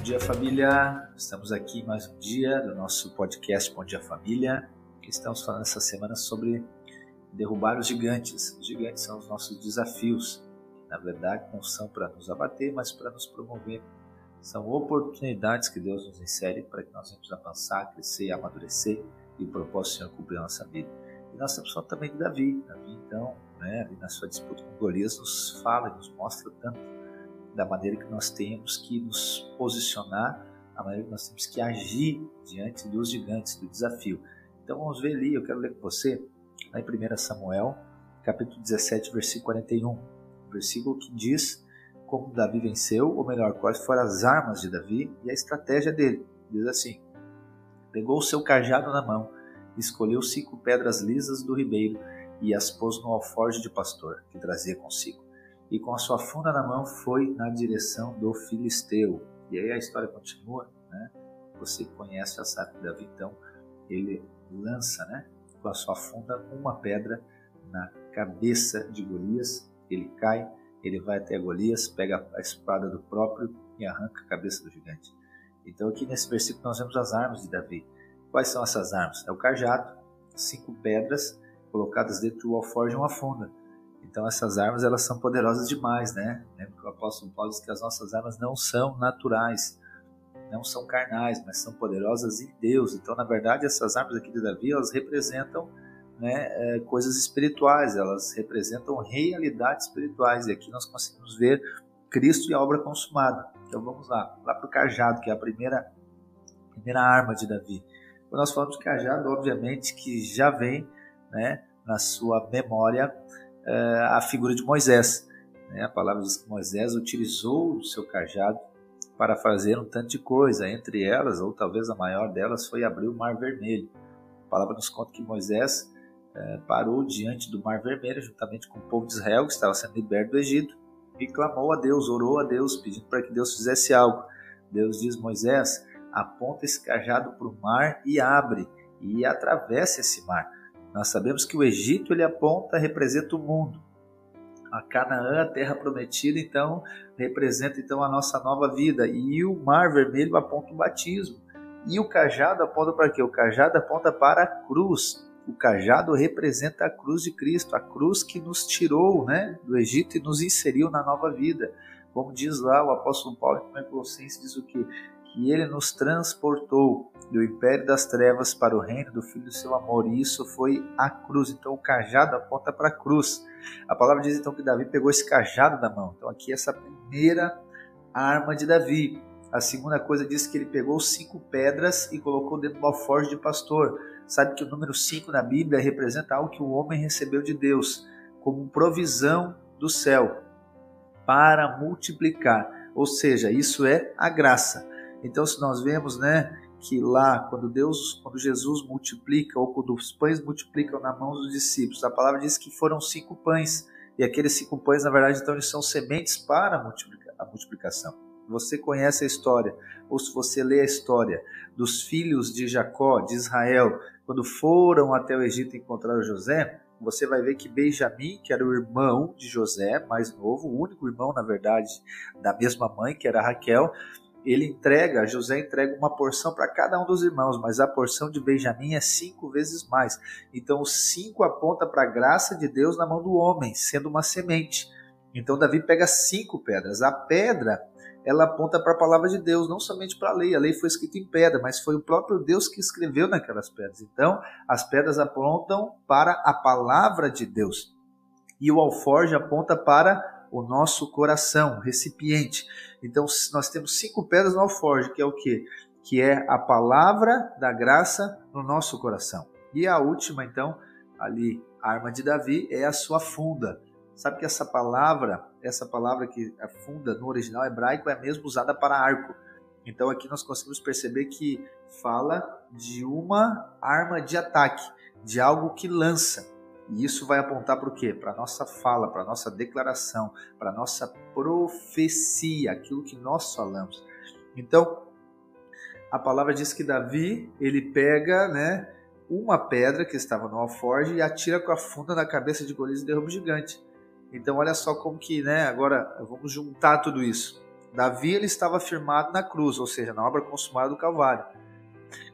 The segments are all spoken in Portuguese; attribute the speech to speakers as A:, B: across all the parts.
A: Bom dia, família. Estamos aqui mais um dia do nosso podcast Bom Dia Família. Estamos falando essa semana sobre derrubar os gigantes. Os gigantes são os nossos desafios. Na verdade, não são para nos abater, mas para nos promover. São oportunidades que Deus nos insere para que nós venhamos avançar, crescer, amadurecer e o propósito do Senhor cumprir a nossa vida. E nós estamos falando também de Davi. Davi, então, né, ali na sua disputa com Golias, nos fala e nos mostra tanto da maneira que nós temos que nos posicionar, a maneira que nós temos que agir diante dos gigantes, do desafio. Então vamos ver ali, eu quero ler com você, lá em 1 Samuel, capítulo 17, versículo 41, versículo que diz como Davi venceu, ou melhor, quais foram as armas de Davi e a estratégia dele. Diz assim: Pegou o seu cajado na mão, escolheu cinco pedras lisas do ribeiro e as pôs no alforje de pastor que trazia consigo e com a sua funda na mão foi na direção do filisteu. E aí a história continua, né? Você conhece, já sabe que Davi então ele lança, né, com a sua funda uma pedra na cabeça de Golias, ele cai, ele vai até Golias, pega a espada do próprio e arranca a cabeça do gigante. Então aqui nesse versículo nós vemos as armas de Davi. Quais são essas armas? É o cajado, cinco pedras colocadas dentro do alforje e uma funda. Então essas armas elas são poderosas demais, né? Lembra que o apóstolo Paulo diz que as nossas armas não são naturais, não são carnais, mas são poderosas em Deus. Então, na verdade, essas armas aqui de Davi elas representam né, é, coisas espirituais, elas representam realidades espirituais. E aqui nós conseguimos ver Cristo e a obra consumada. Então vamos lá, lá para o cajado, que é a primeira, primeira arma de Davi. Quando nós falamos de cajado, obviamente que já vem né, na sua memória a figura de Moisés. Né? A palavra diz que Moisés utilizou o seu cajado para fazer um tanto de coisa. Entre elas, ou talvez a maior delas, foi abrir o Mar Vermelho. A palavra nos conta que Moisés uh, parou diante do Mar Vermelho, juntamente com o povo de Israel, que estava sendo liberto do Egito, e clamou a Deus, orou a Deus, pedindo para que Deus fizesse algo. Deus diz: Moisés, aponta esse cajado para o mar e abre, e atravessa esse mar. Nós sabemos que o Egito ele aponta, representa o mundo. A Canaã, a terra prometida, então representa então a nossa nova vida e o Mar Vermelho aponta o batismo. E o cajado aponta para quê? O cajado aponta para a cruz. O cajado representa a cruz de Cristo, a cruz que nos tirou né, do Egito e nos inseriu na nova vida. Como diz lá o apóstolo Paulo em Colossenses, diz o que? Que ele nos transportou do império das trevas para o reino do Filho do seu amor. E isso foi a cruz. Então o cajado aponta para a cruz. A palavra diz então que Davi pegou esse cajado na mão. Então aqui essa primeira arma de Davi. A segunda coisa diz que ele pegou cinco pedras e colocou dentro do alforje de pastor. Sabe que o número cinco na Bíblia representa algo que o homem recebeu de Deus, como provisão do céu, para multiplicar. Ou seja, isso é a graça. Então, se nós vemos, né, que lá, quando Deus, quando Jesus multiplica, ou quando os pães multiplicam na mão dos discípulos, a palavra diz que foram cinco pães, e aqueles cinco pães, na verdade, então, eles são sementes para a multiplicação. Você conhece a história, ou se você lê a história dos filhos de Jacó, de Israel, quando foram até o Egito encontrar José, você vai ver que Benjamim, que era o irmão de José, mais novo, o único irmão, na verdade, da mesma mãe, que era Raquel, ele entrega, José entrega uma porção para cada um dos irmãos, mas a porção de Benjamim é cinco vezes mais. Então, o cinco aponta para a graça de Deus na mão do homem, sendo uma semente. Então, Davi pega cinco pedras. A pedra, ela aponta para a palavra de Deus, não somente para a lei. A lei foi escrita em pedra, mas foi o próprio Deus que escreveu naquelas pedras. Então, as pedras apontam para a palavra de Deus. E o alforje aponta para o nosso coração, recipiente. Então nós temos cinco pedras no alforje, que é o que? Que é a palavra da graça no nosso coração. E a última, então, ali, a arma de Davi, é a sua funda. Sabe que essa palavra, essa palavra que a funda no original hebraico é mesmo usada para arco. Então aqui nós conseguimos perceber que fala de uma arma de ataque, de algo que lança. E isso vai apontar para o quê? Para a nossa fala, para a nossa declaração, para a nossa profecia, aquilo que nós falamos. Então, a palavra diz que Davi, ele pega né, uma pedra que estava no alforge e atira com a funda na cabeça de Golias e derruba o gigante. Então, olha só como que, né, agora vamos juntar tudo isso. Davi ele estava firmado na cruz, ou seja, na obra consumada do Calvário,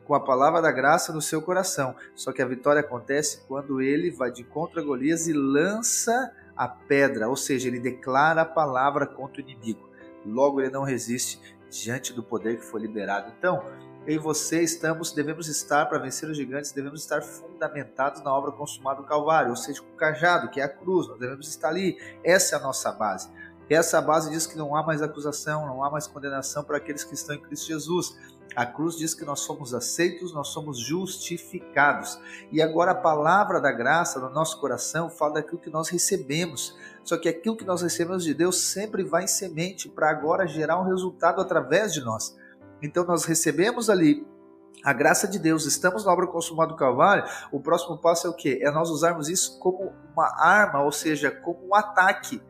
A: com a palavra da graça no seu coração. Só que a vitória acontece quando ele vai de contra Golias e lança a pedra, ou seja, ele declara a palavra contra o inimigo. Logo ele não resiste diante do poder que foi liberado. Então, eu e você estamos, devemos estar, para vencer os gigantes, devemos estar fundamentados na obra consumada do Calvário, ou seja, com o cajado, que é a cruz, nós devemos estar ali. Essa é a nossa base. Essa base diz que não há mais acusação, não há mais condenação para aqueles que estão em Cristo Jesus. A cruz diz que nós somos aceitos, nós somos justificados. E agora a palavra da graça no nosso coração fala daquilo que nós recebemos. Só que aquilo que nós recebemos de Deus sempre vai em semente para agora gerar um resultado através de nós. Então nós recebemos ali a graça de Deus, estamos na obra consumada do Calvário, o próximo passo é o quê? É nós usarmos isso como uma arma, ou seja, como um ataque.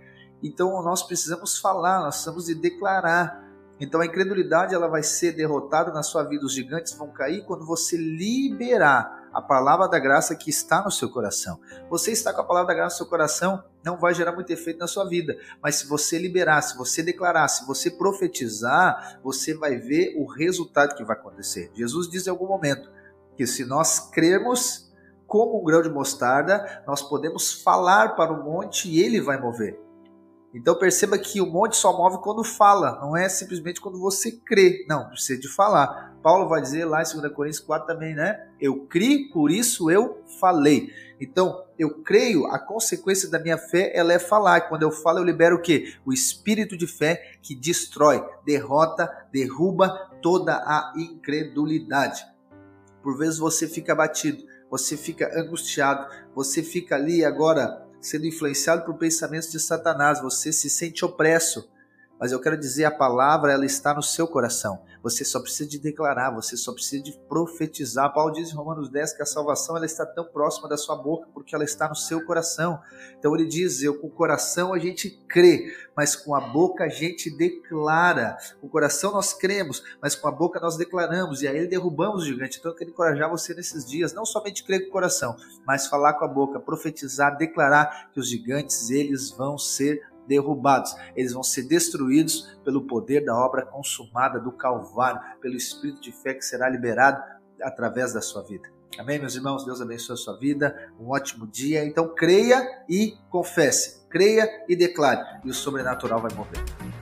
A: Então nós precisamos falar, nós precisamos de declarar. Então a incredulidade ela vai ser derrotada na sua vida, os gigantes vão cair quando você liberar a palavra da graça que está no seu coração. Você está com a palavra da graça no seu coração, não vai gerar muito efeito na sua vida, mas se você liberar, se você declarar, se você profetizar, você vai ver o resultado que vai acontecer. Jesus diz em algum momento que se nós cremos como um grão de mostarda, nós podemos falar para o monte e ele vai mover. Então perceba que o monte só move quando fala, não é simplesmente quando você crê. Não, precisa de falar. Paulo vai dizer lá em 2 Coríntios 4 também, né? Eu criei, por isso eu falei. Então, eu creio, a consequência da minha fé ela é falar. Quando eu falo, eu libero o quê? O espírito de fé que destrói, derrota, derruba toda a incredulidade. Por vezes você fica abatido, você fica angustiado, você fica ali agora sendo influenciado por pensamentos de Satanás, você se sente opresso. Mas eu quero dizer, a palavra ela está no seu coração. Você só precisa de declarar, você só precisa de profetizar. Paulo diz em Romanos 10 que a salvação ela está tão próxima da sua boca porque ela está no seu coração. Então ele diz: eu com o coração a gente crê, mas com a boca a gente declara. Com o coração nós cremos, mas com a boca nós declaramos. E aí derrubamos o gigante. Então eu quero encorajar você nesses dias, não somente crer com o coração, mas falar com a boca, profetizar, declarar que os gigantes eles vão ser derrubados, eles vão ser destruídos pelo poder da obra consumada do Calvário, pelo Espírito de fé que será liberado através da sua vida. Amém, meus irmãos? Deus abençoe a sua vida. Um ótimo dia. Então, creia e confesse. Creia e declare. E o sobrenatural vai mover.